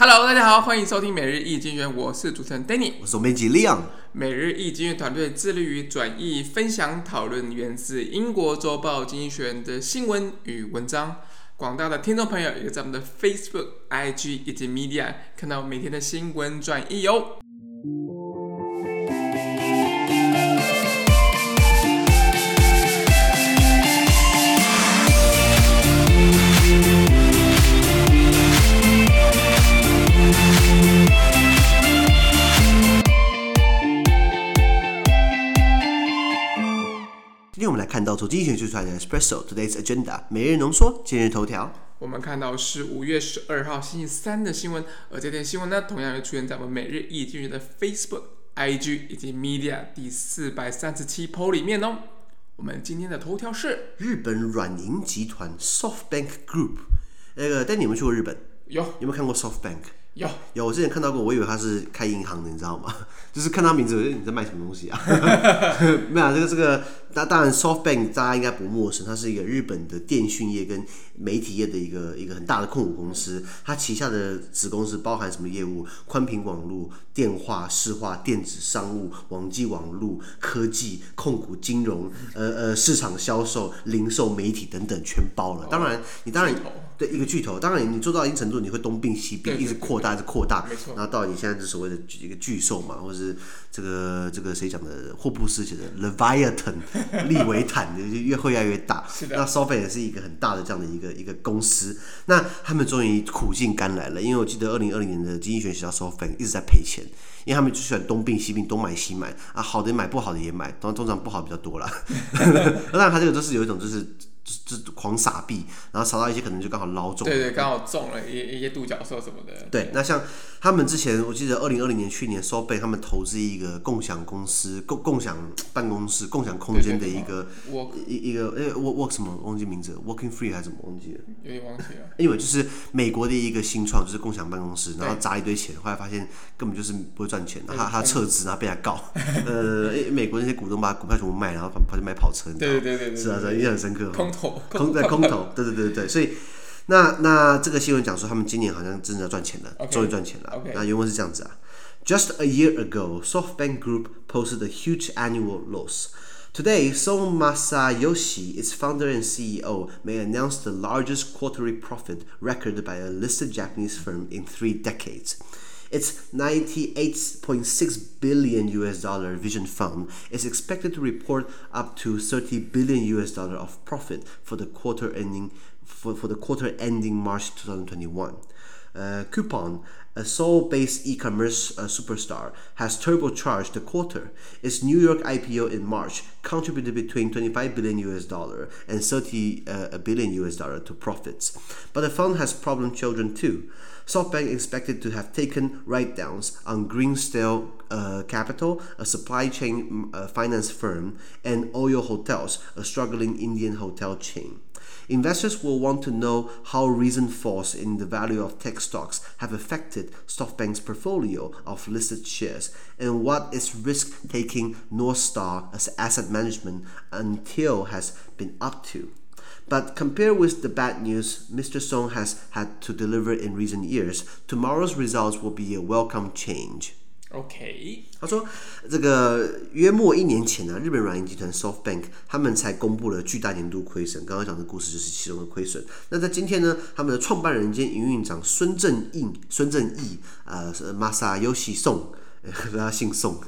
Hello，大家好，欢迎收听每日易经济学，我是主持人 Danny，我是总编辑 Leon。每日易经济学人团队致力于转译、分享、讨论源自英国周报《经济学人》的新闻与文章。广大的听众朋友也在我们的 Facebook、IG 以及 Media 看到每天的新闻转译哟。看到从经济学出来的 Espresso Today's Agenda 每日浓缩今日头条。我们看到是五月十二号星期三的新闻，而这篇新闻呢，同样也出现在我们每日一经济学的 Facebook、IG 以及 Media 第四百三十七 po 里面哦。我们今天的头条是日本软银集团 SoftBank Group。那个，但你们去过日本？有。有没有看过 SoftBank？有。有，我之前看到过，我以为他是开银行的，你知道吗？就是看他名字，我觉得你在卖什么东西啊？没有、啊，这个这个。那当然，SoftBank 大家应该不陌生，它是一个日本的电讯业跟媒体业的一个一个很大的控股公司。它旗下的子公司包含什么业务？宽频网络、电话、市话、电子商务、网际网络、科技、控股、金融、呃呃市场销售、零售、媒体等等，全包了。当然，你当然对一个巨头，当然你做到一定程度，你会东并西并，一直扩大，一直扩大，然后到你现在是所谓的一个巨兽嘛，或者是这个这个谁讲的？霍布斯写的 Leviathan。利维坦的就越会越来越大，那 SoftBank 也是一个很大的这样的一个一个公司。那他们终于苦尽甘来了，因为我记得二零二零年的经济学人写到 SoftBank 一直在赔钱，因为他们就喜欢东并西并，东买西买啊，好的买，不好的也买，当然通常不好比较多啦。当然他这个都是有一种就是。就是狂撒币，然后撒到一些可能就刚好捞中，对对，刚好中了一一些独角兽什么的。对，那像他们之前，我记得二零二零年去年，SoftBank 他们投资一个共享公司、共共享办公室、共享空间的一个一一个诶，work work 什么忘记名字，Working Free 还是什么忘记了？有点忘记了。因为就是美国的一个新创，就是共享办公室，然后砸一堆钱，后来发现根本就是不会赚钱，他他撤资，然后被他告。呃，美国那些股东把股票全部卖，然后跑跑去买跑车，对对对对，是啊，印象很深刻。空头，空在空头，对对对对，所以那那这个新闻讲说他们今年好像真的要赚钱了，终于赚钱了。那原文是这样子啊：Just a year ago, SoftBank Group posted a huge annual loss. Today, Son Masayoshi, its founder and CEO, may announce the largest quarterly profit recorded by a listed Japanese firm in three decades. Its 98.6 billion US dollar Vision Fund is expected to report up to 30 billion US dollar of profit for the quarter ending for, for the quarter ending March 2021. Uh, Coupon, a Seoul-based e-commerce uh, superstar, has turbocharged the quarter. Its New York IPO in March contributed between 25 billion US dollar and 30 uh, billion US dollar to profits. But the fund has problem children too. SoftBank is expected to have taken write-downs on Greensdale uh, Capital, a supply chain uh, finance firm, and Oyo Hotels, a struggling Indian hotel chain. Investors will want to know how recent falls in the value of tech stocks have affected SoftBank's portfolio of listed shares and what its risk-taking North Star as asset management until has been up to. But compared with the bad news Mr. Song has had to deliver in recent years, tomorrow's results will be a welcome change. OK，他说，这个约莫一年前呢、啊，日本软银集团 SoftBank 他们才公布了巨大年度亏损。刚刚讲的故事就是其中的亏损。那在今天呢，他们的创办人兼营运长孙正义，孙正义，呃，Masayoshi Son，他姓宋，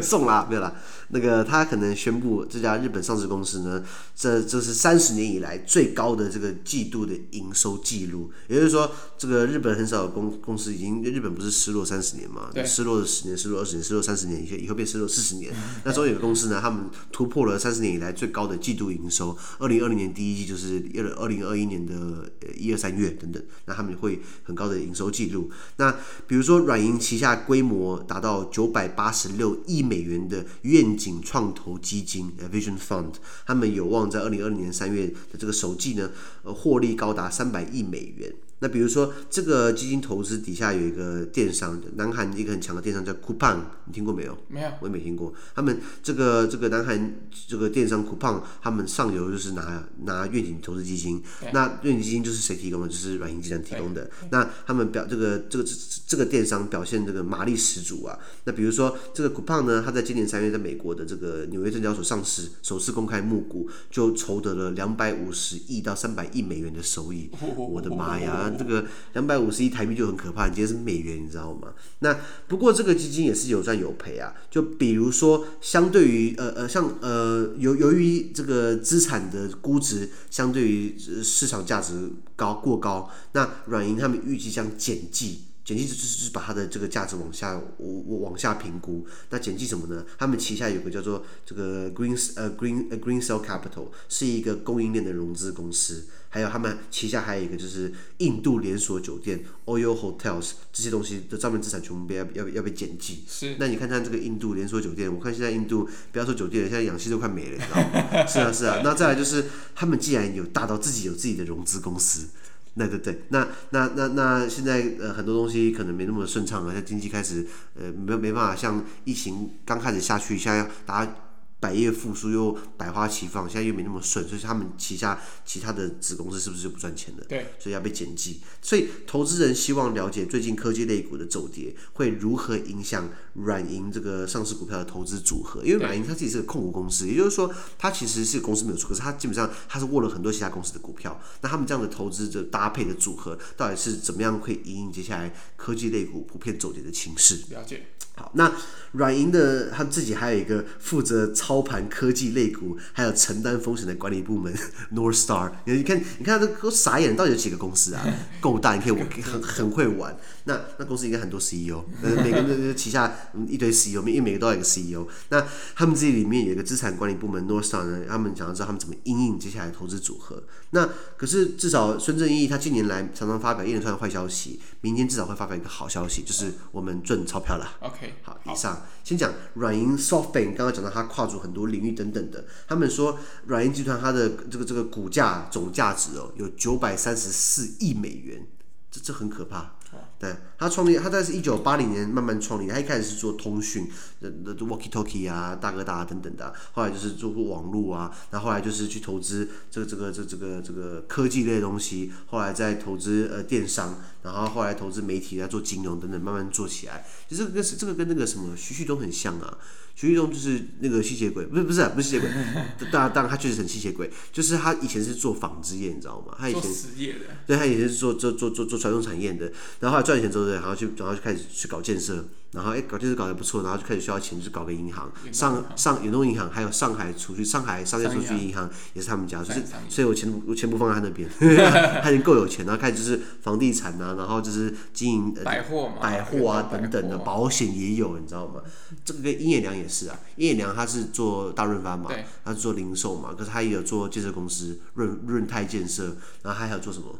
宋啦，没有啦。 那个他可能宣布这家日本上市公司呢，这这是三十年以来最高的这个季度的营收记录。也就是说，这个日本很少有公公司已经日本不是失落三十年嘛？对，失落了十年，失落二十年，失落三十年，以后以后变失落四十年。那终于有个公司呢，他们突破了三十年以来最高的季度营收。二零二零年第一季就是二零二一年的一二三月等等，那他们会很高的营收记录。那比如说软银旗下规模达到九百八十六亿美元的愿仅创投基金 Vision Fund，他们有望在二零二零年三月的这个首季呢，呃，获利高达三百亿美元。那比如说，这个基金投资底下有一个电商，南韩一个很强的电商叫 Coupang，你听过没有？没有，我也没听过。他们这个这个南韩这个电商 Coupang，他们上游就是拿拿愿景投资基金，那愿景基金就是谁提供的？就是软银集团提供的。那他们表这个这个这个电商表现这个马力十足啊。那比如说这个 Coupang 呢，它在今年三月在美国的这个纽约证交所上市，首次公开募股，就筹得了两百五十亿到三百亿美元的收益。我的妈呀！这个两百五十亿台币就很可怕，你今天是美元，你知道吗？那不过这个基金也是有赚有赔啊。就比如说，相对于呃呃，像呃由由于这个资产的估值相对于市场价值高过高，那软银他们预计将减记。减记就是就是把它的这个价值往下往往下评估。那简记什么呢？他们旗下有个叫做这个 Green 呃 Green 呃 Greensill Capital，是一个供应链的融资公司。还有他们旗下还有一个就是印度连锁酒店 Oyo Hotels 这些东西的账面资产全部被要要要被减记。是。那你看看这个印度连锁酒店，我看现在印度不要说酒店了，现在氧气都快没了，你知道吗？是啊是啊。那再来就是他们既然有大到自己有自己的融资公司。那对对，那那那那现在呃很多东西可能没那么顺畅了，像经济开始呃没没办法像疫情刚开始下去，现在大家。百业复苏又百花齐放，现在又没那么顺，所以他们旗下其他的子公司是不是就不赚钱了？对，所以要被减记。所以投资人希望了解最近科技类股的走跌会如何影响软银这个上市股票的投资组合，因为软银它自己是个控股公司，也就是说它其实是公司没有错，可是它基本上它是握了很多其他公司的股票。那他们这样的投资的搭配的组合，到底是怎么样会引领接下来科技类股普遍走跌的情势？了解。好，那软银的他自己还有一个负责操盘科技类股，还有承担风险的管理部门 North Star。你看，你看他都傻眼，到底有几个公司啊？够大，你可以很很会玩。那那公司应该很多 CEO，每个人旗下一堆 CEO，因为每个都有一个 CEO。那他们自己里面有一个资产管理部门 North Star 呢，他们想要知道他们怎么应应接下来投资组合。那可是至少孙正义他近年来常常发表一连串的坏消息，明天至少会发表一个好消息，就是我们赚钞票了。OK，好，以上。先讲软银 SoftBank，刚刚讲到它跨足很多领域等等的，他们说软银集团它的这个这个股价总价值哦有九百三十四亿美元，这这很可怕。对，他创立，他在是一九八零年慢慢创立。他一开始是做通讯，的的 walkie talkie 啊，大哥大啊等等的。后来就是做网络啊，然后后来就是去投资这个这个这这个这个科技类的东西。后来再投资呃电商，然后后来投资媒体来做金融等等，慢慢做起来。其实这个跟这个跟那个什么徐旭东很像啊。徐旭东就是那个吸血鬼，不是不是、啊、不是吸血鬼，当然当然他确实很吸血鬼，就是他以前是做纺织业，你知道吗？他以前做实业的，对，他以前是做做做做做传统产业的，然后后来赚钱之后，然后去然后就开始去搞建设。然后哎，搞建设搞得不错，然后就开始需要钱，就搞个银行，上上远东银行，还有上海储蓄、上海商业储蓄银行也是他们家，所以所以我钱我钱不放在他那边，他已经够有钱，然后开始就是房地产啊，然后就是经营百货嘛，百货啊等等的，保险也有，你知道吗？这个跟殷业良也是啊，殷业良他是做大润发嘛，他是做零售嘛，可是他也有做建设公司润润泰建设，然后他还有做什么？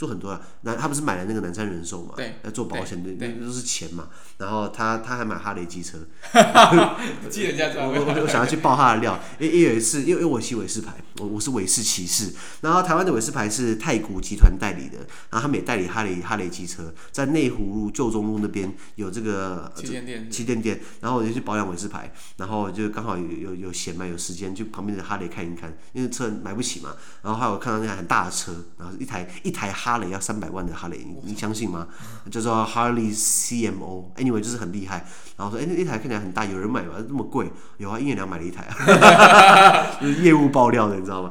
做很多啊，那他不是买了那个南山人寿嘛？对，要做保险的，那都是钱嘛。然后他他还买哈雷机车，记人家我我我想要去爆他的料，因为有一次，因为因为我骑韦氏牌，我我是韦氏骑士。然后台湾的韦氏牌是太古集团代理的，然后他们也代理哈雷哈雷机车，在内湖路旧中路那边有这个旗舰店，旗舰店。然后我就去保养韦氏牌，然后就刚好有有有闲嘛，有时间去旁边的哈雷看一看，因为车买不起嘛。然后后来我看到那台很大的车，然后一台一台哈。哈雷要三百万的哈雷，你你相信吗？叫做 Harley CMO，Anyway 就是很厉害。然后说，哎、欸，那一台看起来很大，有人买吗？这么贵？有啊，一年良买了一台，就是业务爆料的，你知道吗？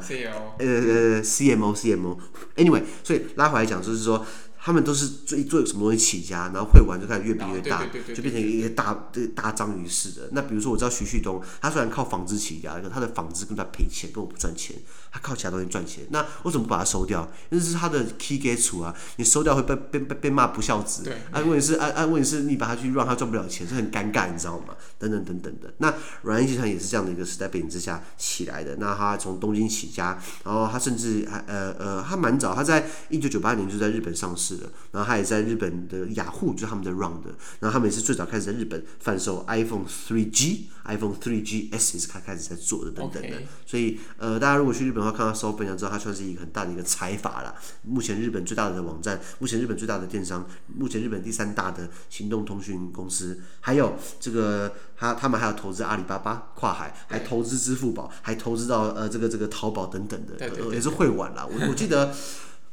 呃呃，CMO CMO，Anyway，所以拉回来讲，就是说。他们都是最做什么东西起家，然后会玩就开始越变越大，就变成一个大这大章鱼似的。那比如说我知道徐旭东，他虽然靠纺织起家，他的纺织跟他赔钱，跟我不赚钱。他靠其他东西赚钱，那为什么不把它收掉？那是他的 key gate 啊，你收掉会被被被被骂不孝子。对，啊问题是啊啊问题是你把它去让他赚不了钱，是很尴尬，你知道吗？等等等等的。那软银集团也是这样的一个时代背景之下起来的。那他从东京起家，然后他甚至还呃呃他蛮早，他在一九九八年就在日本上市。了。然后他也在日本的雅虎，就是他们的 Round，然后他们也是最早开始在日本贩售 iPhone 3G、iPhone 3GS 也是他开始在做的等等的。所以呃，大家如果去日本的话，看到 SoftBank 就知道它算是一个很大的一个财阀了。目前日本最大的网站，目前日本最大的电商，目前日本第三大的行动通讯公司，还有这个他他们还有投资阿里巴巴跨海，还投资支付宝，还投资到呃这个这个淘宝等等的，也是会玩啦。我我记得。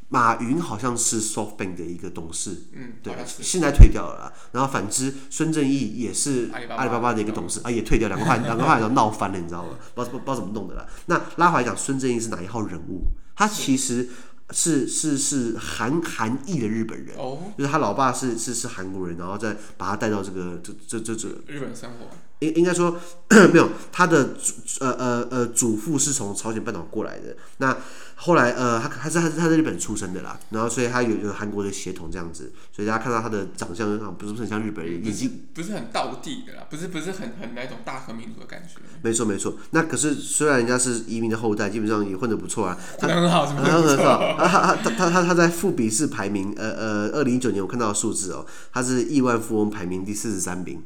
马云好像是 SoftBank 的一个董事，嗯，对，现在退掉了啦。然后反之，孙正义也是阿里巴巴的一个董事，啊，也退掉，两个话 两个话都闹翻了，你知道吗？不知道不知道怎么弄的啦。那拉回来讲，孙正义是哪一号人物？他其实是是是韩韩裔的日本人，哦，就是他老爸是是是韩国人，然后再把他带到这个这这这这日本生活。应应该说 没有，他的祖呃呃呃祖父是从朝鲜半岛过来的。那后来呃，他他是他是他在日本出生的啦，然后所以他有有韩国的血统这样子，所以大家看到他的长相不是不是很像日本人，眼睛不是很道地的啦，不是不是很很那种大和民族的感觉。没错没错，那可是虽然人家是移民的后代，基本上也混得不错啊，他很好，很好很好。他他他他他他在富比士排名呃呃二零一九年我看到的数字哦，他是亿万富翁排名第四十三名。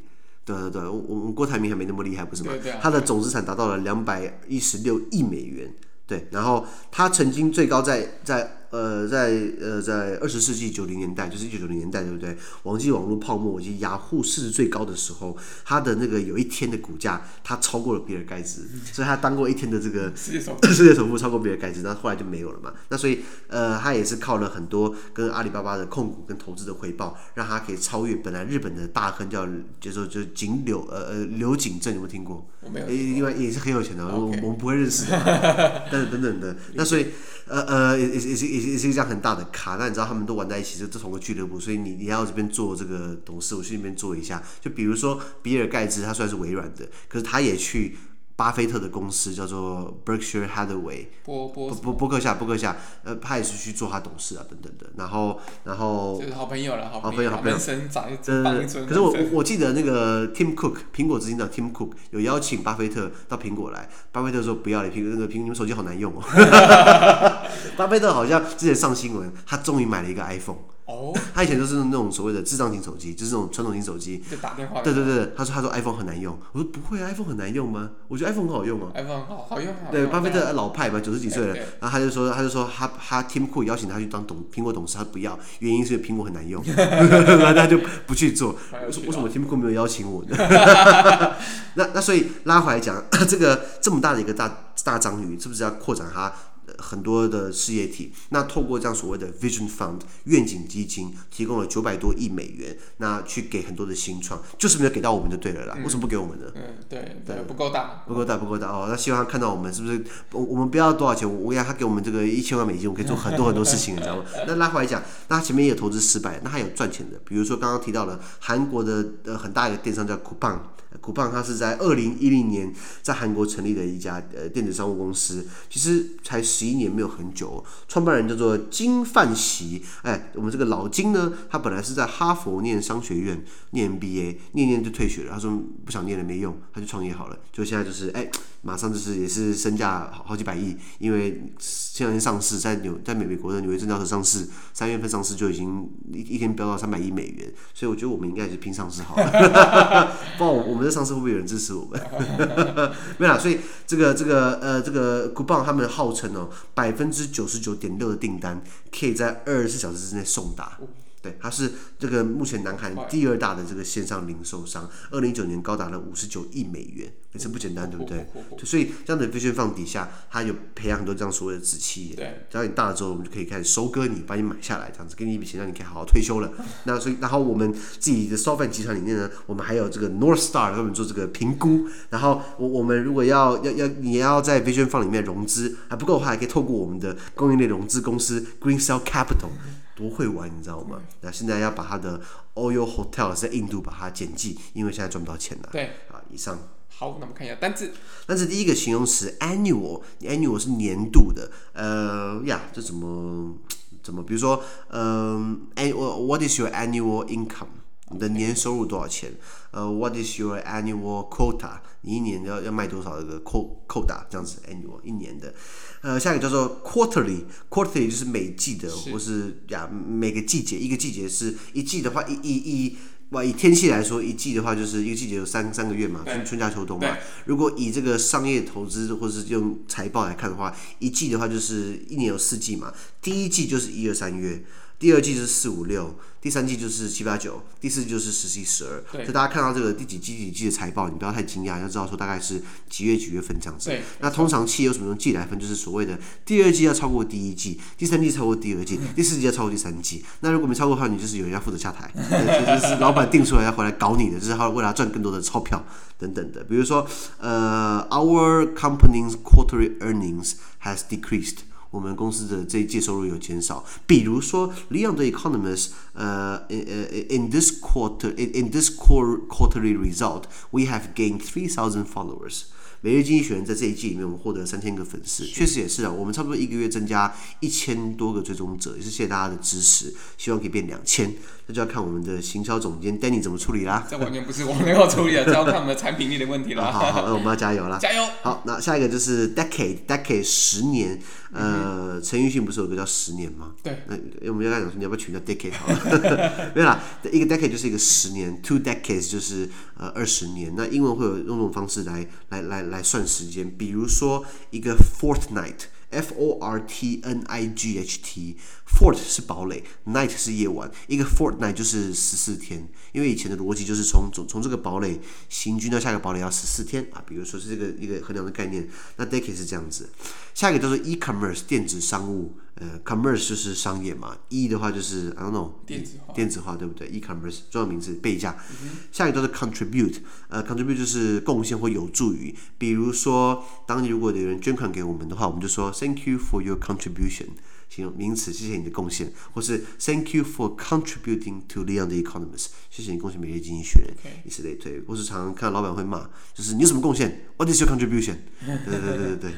对对对，我我们郭台铭还没那么厉害，不是吗？他的总资产达到了两百一十六亿美元。对，然后他曾经最高在在。呃，在呃，在二十世纪九零年代，就是一九九零年代，对不对？网际网络泡沫以及雅虎市值最高的时候，他的那个有一天的股价，他超过了比尔盖茨，所以他当过一天的这个世界首富，世界首富超过比尔盖茨，那后来就没有了嘛。那所以呃，他也是靠了很多跟阿里巴巴的控股跟投资的回报，让他可以超越本来日本的大亨叫，就说就井柳呃呃柳井正，有没有听过？我没有。另外也是很有钱的.我我们不会认识的，但是等等的。那所以呃呃也也也是也也是一张很大的卡，那你知道他们都玩在一起，就同个俱乐部，所以你你要这边做这个董事，我去那边做一下。就比如说比尔盖茨，他虽然是微软的，可是他也去。巴菲特的公司叫做 Berkshire Hathaway，波波波波克夏波克夏，呃，他也是去做他董事啊，等等的。然后，然后就是好朋友了，好朋友，好朋友。呃，可是我我记得那个 Tim Cook，苹果执行长 Tim Cook 有邀请巴菲特到苹果来，巴菲特说不要了，苹那个苹你们手机好难用哦。巴菲特好像之前上新闻，他终于买了一个 iPhone。哦，他以前都是那种所谓的智障型手机，就是那种传统型手机。就打电话。对对对，他说他说 iPhone 很难用，我说不会，iPhone 很难用吗？我觉得 iPhone 很好用啊。iPhone 好好用。对，巴菲特老派嘛，九十几岁了，然后他就说他就说他他 Tim Cook 邀请他去当董苹果董事，他不要，原因是苹果很难用，然后他就不去做。为什么 Tim Cook 没有邀请我呢？那那所以拉回来讲，这个这么大的一个大大章鱼，是不是要扩展它？很多的事业体，那透过这样所谓的 Vision Fund 愿景基金，提供了九百多亿美元，那去给很多的新创，就是没有给到我们就对了啦。嗯、为什么不给我们呢？嗯，对对，不够大，不够大，不够大哦。那希望他看到我们是不是？我我们不要多少钱，我要他给我们这个一千万美金，我可以做很多很多事情，你知道吗？那拉回来讲，那他前面也有投资失败，那还有赚钱的，比如说刚刚提到了韩国的呃很大一个电商叫 Coupang。酷胖，它是在二零一零年在韩国成立的一家呃电子商务公司，其实才十一今年没有很久。创办人叫做金范喜，哎，我们这个老金呢，他本来是在哈佛念商学院念 MBA，念念就退学了。他说不想念了没用，他就创业好了。就现在就是哎，马上就是也是身价好几百亿，因为现在上市在纽在美美国的纽约证交所上市，三月份上市就已经一一天飙到三百亿美元，所以我觉得我们应该也是拼上市好了。不然我们。我们的上市会不会有人支持我们？没有啦，所以这个这个呃这个 Coupang 他们号称哦，百分之九十九点六的订单可以在二十四小时之内送达。对，它是这个目前南韩第二大的这个线上零售商，二零一九年高达了五十九亿美元，也是不简单，对不对？所以这样的 Vision Fund 底下，它有培养很多这样所谓的子企业。对，只要你大了之后，我们就可以开始收割你，把你买下来，这样子给你一笔钱，让你可以好好退休了。那所以，然后我们自己的 SoftBank 集团里面呢，我们还有这个 North Star 他们做这个评估。然后我我们如果要要要你要在 Vision Fund 里面融资还不够的话，还可以透过我们的供应链融资公司 Green Cell Capital。不会玩，你知道吗？那现在要把他的 Oyo Hotel 在印度把它减记，因为现在赚不到钱了。对啊，以上。好，那我们看一下单字。单字第一个形容词 annual，annual 是年度的。呃呀，这怎么怎么？比如说，嗯、呃，annual，what is your annual income？你的年收入多少钱？呃、uh,，What is your annual quota？你一年要要卖多少这个 quota？这样子，annual 一年的。呃，下一个叫做 quarterly，quarterly 就是每季的，是或是呀每个季节一个季节是一季的话，一一一哇以天气来说，一季的话就是一个季节有三三个月嘛，春春夏秋冬嘛。如果以这个商业投资或者是用财报来看的话，一季的话就是一年有四季嘛，第一季就是一二三月。第二季是四五六，第三季就是七八九，第四季就是十一十二。所以大家看到这个第几季几季的财报，你不要太惊讶，要知道说大概是几月几月份这样子。那通常企业有什么用季来分？就是所谓的第二季要超过第一季，第三季超过第二季，第四季要超过第三季。那如果没超过的话，你就是有人要负责下台，就是老板定出来要回来搞你的，就是他为了赚更多的钞票等等的。比如说，呃，Our company's quarterly earnings has decreased。我们公司的这一季收入有减少，比如说，Leon the Economist，呃，呃，in this quarter，in in this quarterly result，we have gained three thousand followers。 每日经济学人在这一季里面，我们获得三千个粉丝，确实也是啊。我们差不多一个月增加一千多个追踪者，也是谢谢大家的支持，希望可以变两千。那就要看我们的行销总监 Danny 怎么处理啦。这完全不是我们要处理的，这要看我们的产品力的问题了。好好，那我们要加油啦！加油！好，那下一个就是 decade，decade 十年。呃，陈奕迅不是有个叫十年吗？对。那我们要讲说，你要不要取叫 decade 好了？没有啦，一个 decade 就是一个十年，two decades 就是呃二十年。那英文会有用这种方式来来来来来算时间，比如说一个 fortnight。F O R T N I G H T，Fort 是堡垒，Night 是夜晚，一个 Fortnight 就是十四天。因为以前的逻辑就是从从从这个堡垒行军到下一个堡垒要十四天啊。比如说是这个一个衡量的概念，那 Decade 是这样子。下一个叫做 E-commerce 电子商务，呃，commerce 就是商业嘛，E 的话就是 I don't know 电子化，电子化对不对？E-commerce 重要名词背一下。嗯、下一个叫做 contribute，呃，contribute 就是贡献或有助于。比如说，当你如果有人捐款给我们的话，我们就说 Thank you for your contribution，形容名词，谢谢你的贡献，或是 Thank you for contributing to Leon the Economist，谢谢你贡献每日经济学人，以此类推。或是常常看到老板会骂，就是你有什么贡献？What is your contribution？对对对对对。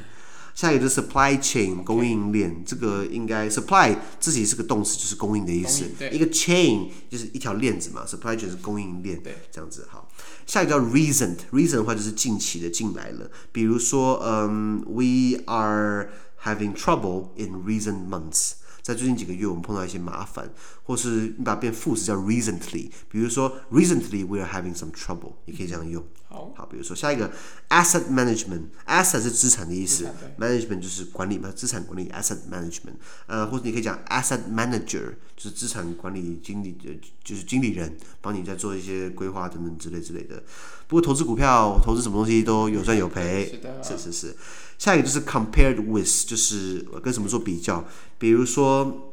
下一个是 supply chain 供应链.这个应该 supply 自己是个动词，就是供应的意思。一个 chain 就是一条链子嘛，supply chain 是供应链，对这样子好。下一个叫 recent，recent 的话就是近期的进来了，比如说，嗯，we are having trouble in recent months。在最近几个月，我们碰到一些麻烦，或是你把它变副词叫 recently，比如说 recently we are having some trouble，你可以这样用。好，好，比如说下一个 asset management，asset 是资产的意思，management 就是管理嘛，资产管理 asset management，呃，或者你可以讲 asset manager，就是资产管理经理，就是经理人，帮你在做一些规划等等之类之类的。不过投资股票，投资什么东西都有赚有赔，是的，是是是。下一个就是 compared with，就是跟什么做比较，比如说，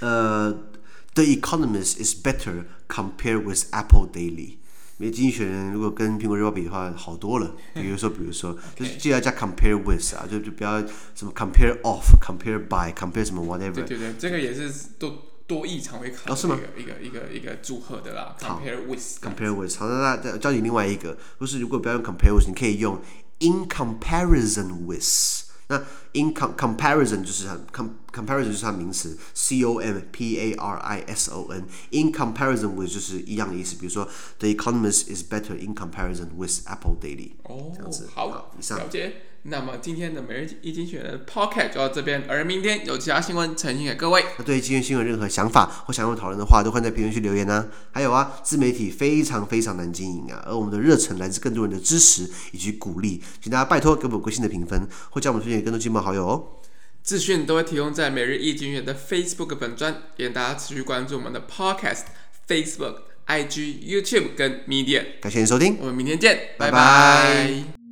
呃 ，The Economist is better compared with Apple Daily。每经济学人如果跟苹果日报比的话，好多了。比如说，比如说，就是记得要加 compare with 啊，就就不要什么 compare of，compare by，compare 什么 whatever。对对对，这个也是多多益常会考的一个一个一个一个组合的啦。compare with，compare with。好，那那教你另外一个，就是如果不要用 compare with，你可以用。In comparison with，那 in com comparison 就是它 com comparison 就是它名词，c o m p a r i s o n。In comparison with 就是一样的意思，比如说 The Economist is better in comparison with Apple Daily。哦，这样子，好，好以上。了解。那么今天的每日一精选的 Pocket 就到这边，而明天有其他新闻呈现给各位。那对于今天新闻任何想法或想要讨论的话，都欢迎在评论区留言呢、啊。还有啊，自媒体非常非常难经营啊，而我们的热忱来自更多人的支持以及鼓励，请大家拜托给我们五颗星的评分，或将我们推荐给更多亲朋好友哦。资讯都会提供在每日一经济学的 Facebook 本专，也大家持续关注我们的 podcast、Facebook、IG、YouTube 跟 Media。感谢您收听，我们明天见，拜拜。拜拜。